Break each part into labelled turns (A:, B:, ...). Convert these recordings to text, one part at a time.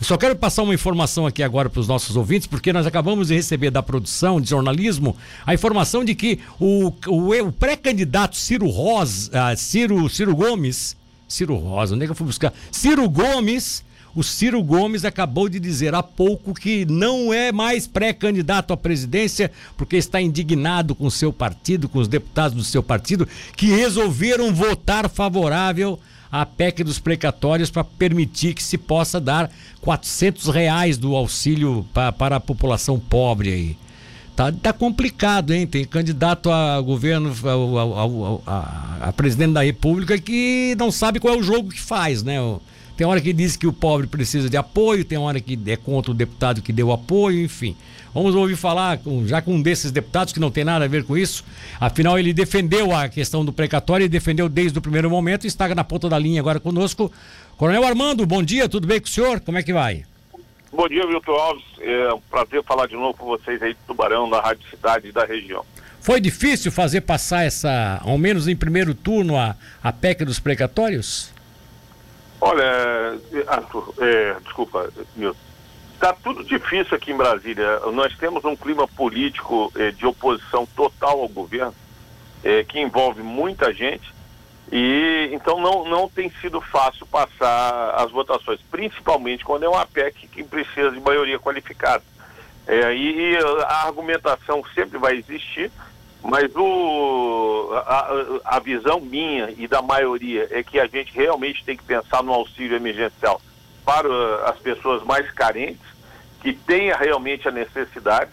A: Só quero passar uma informação aqui agora para os nossos ouvintes, porque nós acabamos de receber da produção de jornalismo a informação de que o, o, o pré-candidato Ciro Rosa, uh, Ciro, Ciro Gomes, Ciro Rosa, onde é que eu fui buscar? Ciro Gomes o Ciro Gomes acabou de dizer há pouco que não é mais pré-candidato à presidência porque está indignado com o seu partido, com os deputados do seu partido, que resolveram votar favorável à PEC dos precatórios para permitir que se possa dar 400 reais do auxílio pra, para a população pobre aí. Tá, tá complicado, hein? Tem candidato a governo, a, a, a, a presidente da República que não sabe qual é o jogo que faz, né? Tem hora que diz que o pobre precisa de apoio, tem hora que é contra o deputado que deu apoio, enfim. Vamos ouvir falar com, já com um desses deputados que não tem nada a ver com isso. Afinal, ele defendeu a questão do precatório e defendeu desde o primeiro momento e está na ponta da linha agora conosco. Coronel Armando, bom dia, tudo bem com o senhor? Como é que vai?
B: Bom dia, Milton Alves. É um prazer falar de novo com vocês aí de Tubarão, da Rádio Cidade e da região.
A: Foi difícil fazer passar essa, ao menos em primeiro turno, a, a PEC dos precatórios?
B: Olha, Arthur, é, desculpa, Milton. Está tudo difícil aqui em Brasília. Nós temos um clima político é, de oposição total ao governo, é, que envolve muita gente, e então não, não tem sido fácil passar as votações, principalmente quando é uma PEC que precisa de maioria qualificada. É, e a argumentação sempre vai existir, mas o, a, a, visão minha e da maioria é que a gente realmente tem que pensar no auxílio emergencial para as pessoas mais carentes, que tenha realmente a necessidade.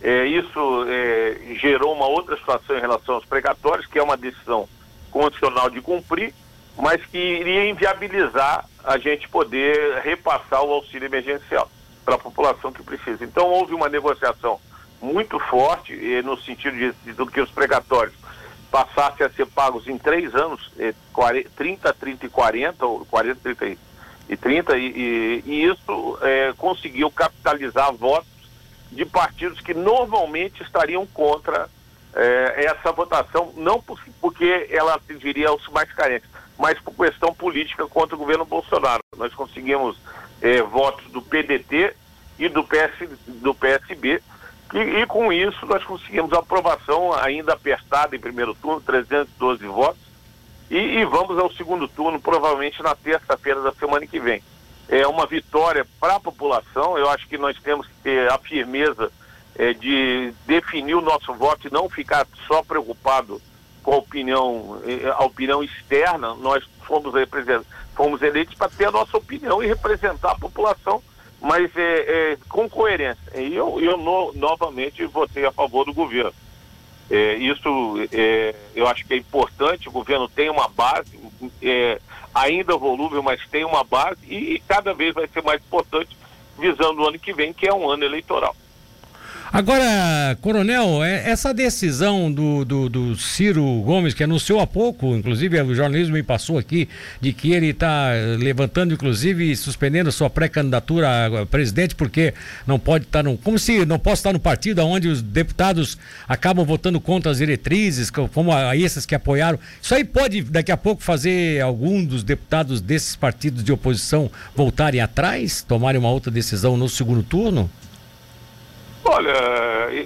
B: É, isso é, gerou uma outra situação em relação aos precatórios, que é uma decisão condicional de cumprir, mas que iria inviabilizar a gente poder repassar o auxílio emergencial para a população que precisa. Então houve uma negociação muito forte eh, no sentido de, de, que os precatórios passassem a ser pagos em três anos, eh, 40, 30, 30 e 40, ou 40, 30 e 30, e, e, e isso eh, conseguiu capitalizar votos de partidos que normalmente estariam contra eh, essa votação, não por, porque ela atingiria os mais carentes, mas por questão política contra o governo Bolsonaro. Nós conseguimos votos do PDT e do, PS, do PSB, e, e, com isso nós conseguimos a aprovação ainda apertada em primeiro turno, 312 votos, e, e vamos ao segundo turno, provavelmente na terça-feira da semana que vem. É uma vitória para a população, eu acho que nós temos que ter a firmeza é, de definir o nosso voto e não ficar só preocupado com a opinião, é, a opinião externa, nós fomos, fomos eleitos para ter a nossa opinião e representar a população mas é, é, com coerência. E eu, eu no, novamente votei a favor do governo. É, isso é, eu acho que é importante, o governo tem uma base, é, ainda volúvel, mas tem uma base e, e cada vez vai ser mais importante visando o ano que vem, que é um ano eleitoral.
A: Agora, Coronel, é, essa decisão do, do, do, Ciro Gomes, que anunciou há pouco, inclusive o jornalismo me passou aqui, de que ele está levantando, inclusive, suspendendo sua pré-candidatura a presidente, porque não pode estar no. Como se não possa estar no partido onde os deputados acabam votando contra as diretrizes, como a esses que apoiaram. Isso aí pode, daqui a pouco, fazer algum dos deputados desses partidos de oposição voltarem atrás, tomarem uma outra decisão no segundo turno?
B: Olha,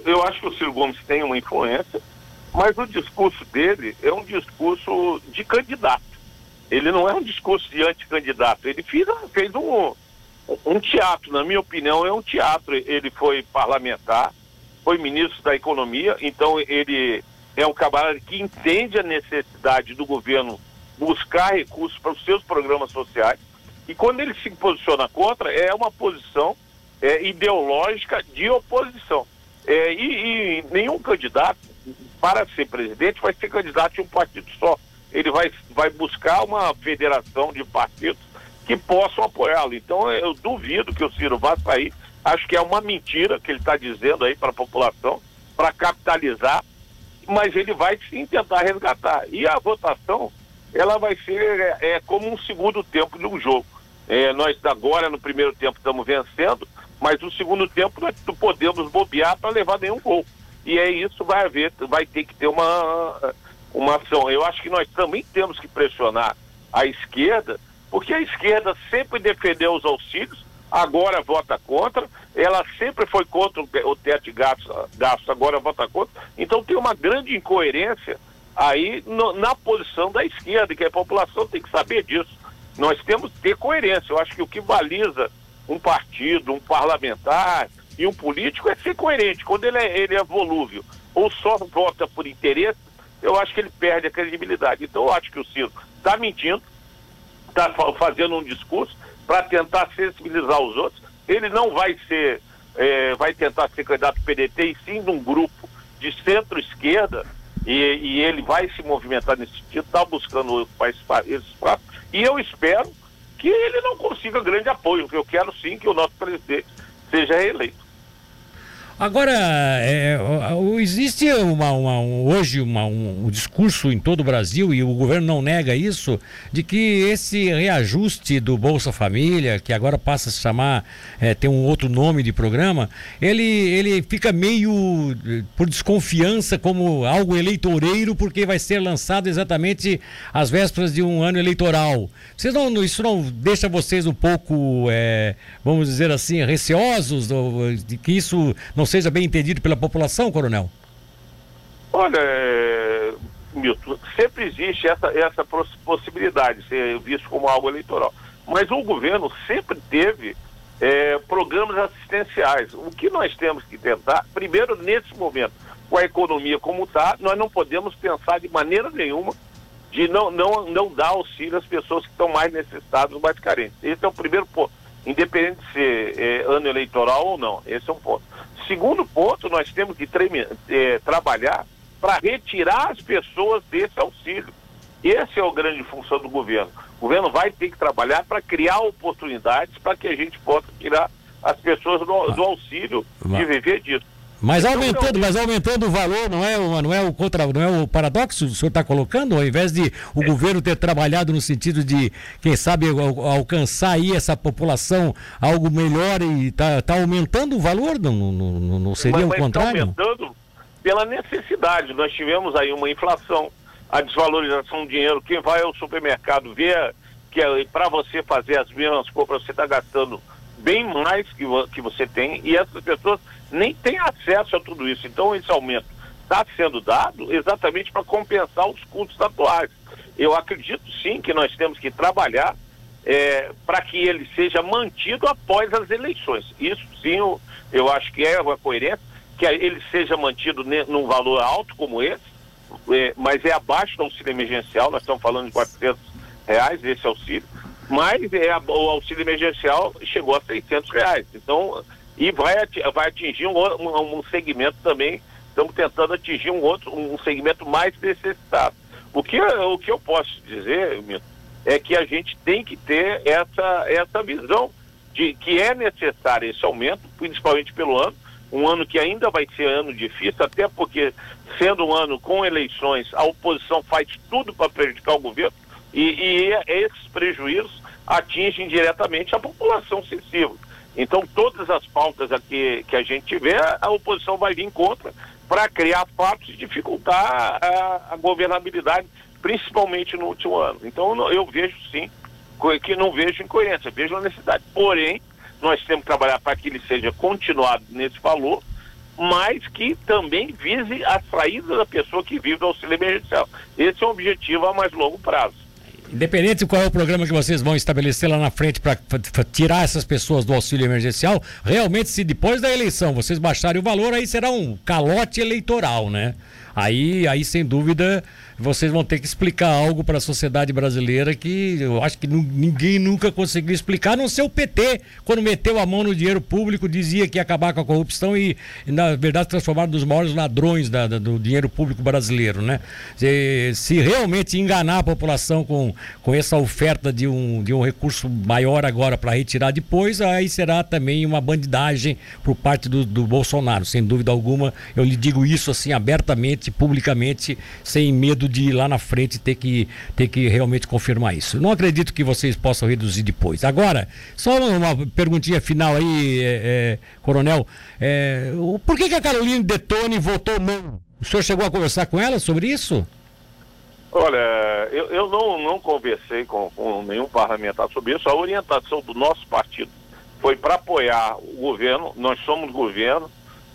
B: eu acho que o Ciro Gomes tem uma influência, mas o discurso dele é um discurso de candidato. Ele não é um discurso de anticandidato. Ele fez, fez um, um teatro, na minha opinião, é um teatro. Ele foi parlamentar, foi ministro da Economia, então ele é um camarada que entende a necessidade do governo buscar recursos para os seus programas sociais. E quando ele se posiciona contra, é uma posição é, ideológica de oposição. É, e, e, nenhum candidato, para ser presidente, vai ser candidato de um partido só. Ele vai, vai buscar uma federação de partidos que possam apoiá-lo. Então, eu duvido que o Ciro vá sair. Acho que é uma mentira que ele está dizendo aí para a população, para capitalizar, mas ele vai sim tentar resgatar. E a votação, ela vai ser é, é como um segundo tempo de um jogo. É, nós agora, no primeiro tempo, estamos vencendo, mas no segundo tempo nós não podemos bobear para levar nenhum gol. E é isso vai haver, vai ter que ter uma, uma ação. Eu acho que nós também temos que pressionar a esquerda, porque a esquerda sempre defendeu os auxílios, agora vota contra, ela sempre foi contra o teto de gastos, agora vota contra. Então tem uma grande incoerência aí no, na posição da esquerda, que a população tem que saber disso. Nós temos que ter coerência. Eu acho que o que baliza um partido, um parlamentar e um político é ser coerente. Quando ele é, ele é volúvel ou só vota por interesse, eu acho que ele perde a credibilidade. Então eu acho que o Ciro está mentindo, está fazendo um discurso para tentar sensibilizar os outros. Ele não vai ser, é, vai tentar ser candidato PDT, e sim de um grupo de centro-esquerda, e, e, ele vai se movimentar nesse sentido, está buscando esse espaço, e eu espero que ele não consiga grande apoio, eu quero sim que o nosso presidente seja reeleito.
A: Agora, é, existe uma, uma, hoje uma, um, um, discurso em todo o Brasil, e o governo não nega isso, de que esse reajuste do Bolsa Família, que agora passa a se chamar, é, tem um outro nome de programa, ele, ele fica meio por desconfiança como algo eleitoreiro, porque vai ser lançado exatamente às vésperas de um ano eleitoral. Vocês não, isso não deixa vocês um pouco, é, vamos dizer assim, receosos de que isso não seja bem entendido pela população, coronel?
B: Olha, é, Milton, sempre existe essa, essa possibilidade de ser visto como algo eleitoral. Mas o governo sempre teve é, programas assistenciais. O que nós temos que tentar, primeiro, nesse momento, com a economia como está, nós não podemos pensar de maneira nenhuma de não, não, não dar auxílio às pessoas que estão mais necessitadas, mais carentes. Esse é o primeiro ponto, independente de ser é, ano eleitoral ou não. Esse é um ponto. Segundo ponto, nós temos que é, trabalhar para retirar as pessoas desse auxílio. Essa é a grande função do governo. O governo vai ter que trabalhar para criar oportunidades para que a gente possa tirar as pessoas do, do auxílio e viver disso.
A: Mas então, aumentando, mas aumentando o valor, não é, não é o contra, não é o paradoxo que o senhor está colocando, ao invés de o é. governo ter trabalhado no sentido de, quem sabe, alcançar aí essa população algo melhor e está tá aumentando o valor, não, não, não seria mas, o contrário?
B: Está aumentando pela necessidade. Nós tivemos aí uma inflação, a desvalorização do dinheiro. Quem vai ao supermercado vê que é, para você fazer as mesmas compras você está gastando bem mais que, que você tem e essas pessoas nem têm acesso a tudo isso. Então esse aumento está sendo dado exatamente para compensar os custos atuais. Eu acredito sim que nós temos que trabalhar é, para que ele seja mantido após as eleições. Isso sim eu, eu acho que é uma coerência, que ele seja mantido num valor alto como esse, é, mas é abaixo do auxílio emergencial, nós estamos falando de 400 reais esse auxílio, mas é, o auxílio emergencial chegou a 600 reais. Então, e vai, vai atingir um, um, um segmento também, estamos tentando atingir um outro, um segmento mais necessitado. O que, o que eu posso dizer, Milton, é que a gente tem que ter essa, essa visão de que é necessário esse aumento, principalmente pelo ano, um ano que ainda vai ser ano difícil, até porque, sendo um ano com eleições, a oposição faz tudo para prejudicar o governo, e, e esses prejuízos atingem diretamente a população sensível. Então, todas as pautas aqui que a gente tiver, a oposição vai vir contra para criar fatos e dificultar a, a, governabilidade, principalmente no último ano. Então, eu vejo sim que não vejo incoerência, vejo a necessidade. Porém, nós temos que trabalhar para que ele seja continuado nesse valor, mas que também vise a saída da pessoa que vive do auxílio emergencial. Esse é um objetivo a mais longo prazo.
A: Independente de qual é o programa que vocês vão estabelecer lá na frente para tirar essas pessoas do auxílio emergencial, realmente, se depois da eleição vocês baixarem o valor, aí será um calote eleitoral, né? Aí, aí sem dúvida, vocês vão ter que explicar algo para a sociedade brasileira que eu acho que ninguém nunca conseguiu explicar, a não ser o PT, quando meteu a mão no dinheiro público, dizia que ia acabar com a corrupção e, na verdade, transformar um dos maiores ladrões da, da, do dinheiro público brasileiro, né? Se, se, realmente enganar a população com, com essa oferta de um, de um recurso maior agora para retirar depois, aí será também uma bandidagem por parte do, do Bolsonaro, sem dúvida alguma. Eu lhe digo isso assim abertamente, publicamente, sem medo de ir lá na frente ter que, ter que realmente confirmar isso. Não acredito que vocês possam reduzir depois. Agora, só uma perguntinha final aí, é, é, Coronel. É, por que, que a Carolina Detone votou não? O senhor chegou a conversar com ela sobre isso?
B: Olha, eu, eu não, não conversei com, com nenhum parlamentar sobre isso. A orientação do nosso partido foi para apoiar o governo, nós somos governo,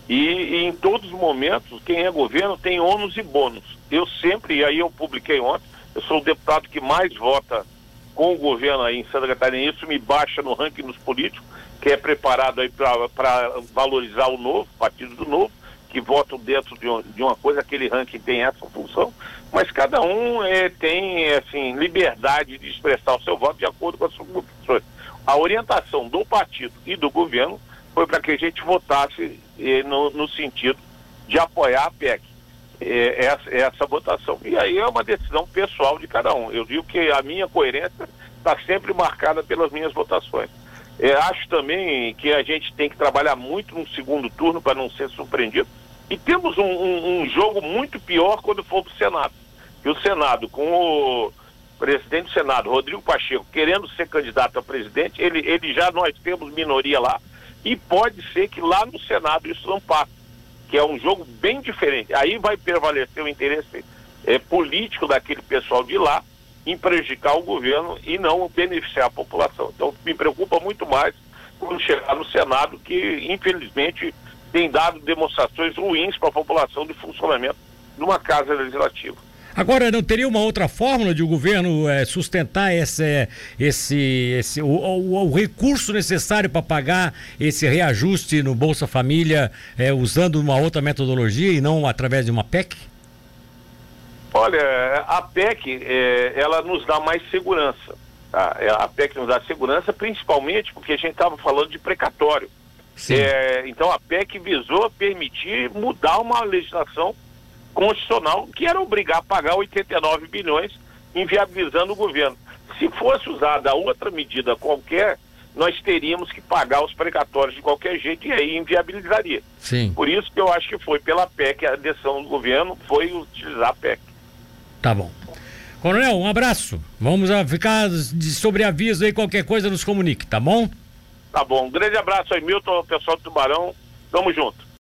B: e, e, em todos os momentos, quem é governo tem ônus e bônus. Eu sempre, e aí eu publiquei ontem, eu sou o deputado que mais vota com o governo aí em Santa Catarina, isso me baixa no ranking dos políticos, que é preparado aí para valorizar o novo, partido do novo, que votam dentro de, um, de, uma coisa, aquele ranking tem essa função, mas cada um é, tem assim, liberdade de expressar o seu voto de acordo com as suas convicções. A orientação do partido e do governo foi para que a gente votasse no, no, sentido de apoiar a PEC. Eh, essa, essa votação. E aí é uma decisão pessoal de cada um. Eu digo que a minha coerência está sempre marcada pelas minhas votações. Eh, acho também que a gente tem que trabalhar muito no segundo turno para não ser surpreendido. E temos um, um, um jogo muito pior quando for para o Senado. E o Senado, com o presidente do Senado, Rodrigo Pacheco, querendo ser candidato a presidente, ele, ele já nós temos minoria lá, e pode ser que lá no Senado isso não passe, que é um jogo bem diferente. Aí vai prevalecer o interesse é, político daquele pessoal de lá em prejudicar o governo e não beneficiar a população. Então me preocupa muito mais quando chegar no Senado, que infelizmente tem dado demonstrações ruins para a população de funcionamento de uma casa legislativa.
A: Agora, não teria uma outra fórmula de o governo é, sustentar esse, esse, esse o, o, o recurso necessário para pagar esse reajuste no Bolsa Família é, usando uma outra metodologia e não através de uma PEC?
B: Olha, a PEC, é, ela nos dá mais segurança. Tá? A PEC nos dá segurança, principalmente porque a gente estava falando de precatório. É, então a PEC visou permitir mudar uma legislação constitucional que era obrigar a pagar 89 bilhões, inviabilizando o governo. Se fosse usada outra medida qualquer, nós teríamos que pagar os precatórios de qualquer jeito e aí inviabilizaria.
A: Sim.
B: Por isso que eu acho que foi pela PEC, a decisão do governo foi utilizar a PEC.
A: Tá bom. Coronel, um abraço. Vamos ficar de sobreaviso aí, qualquer coisa nos comunique, tá bom?
B: Tá bom. Um grande abraço aí, Milton, pessoal do Tubarão. Tamo junto.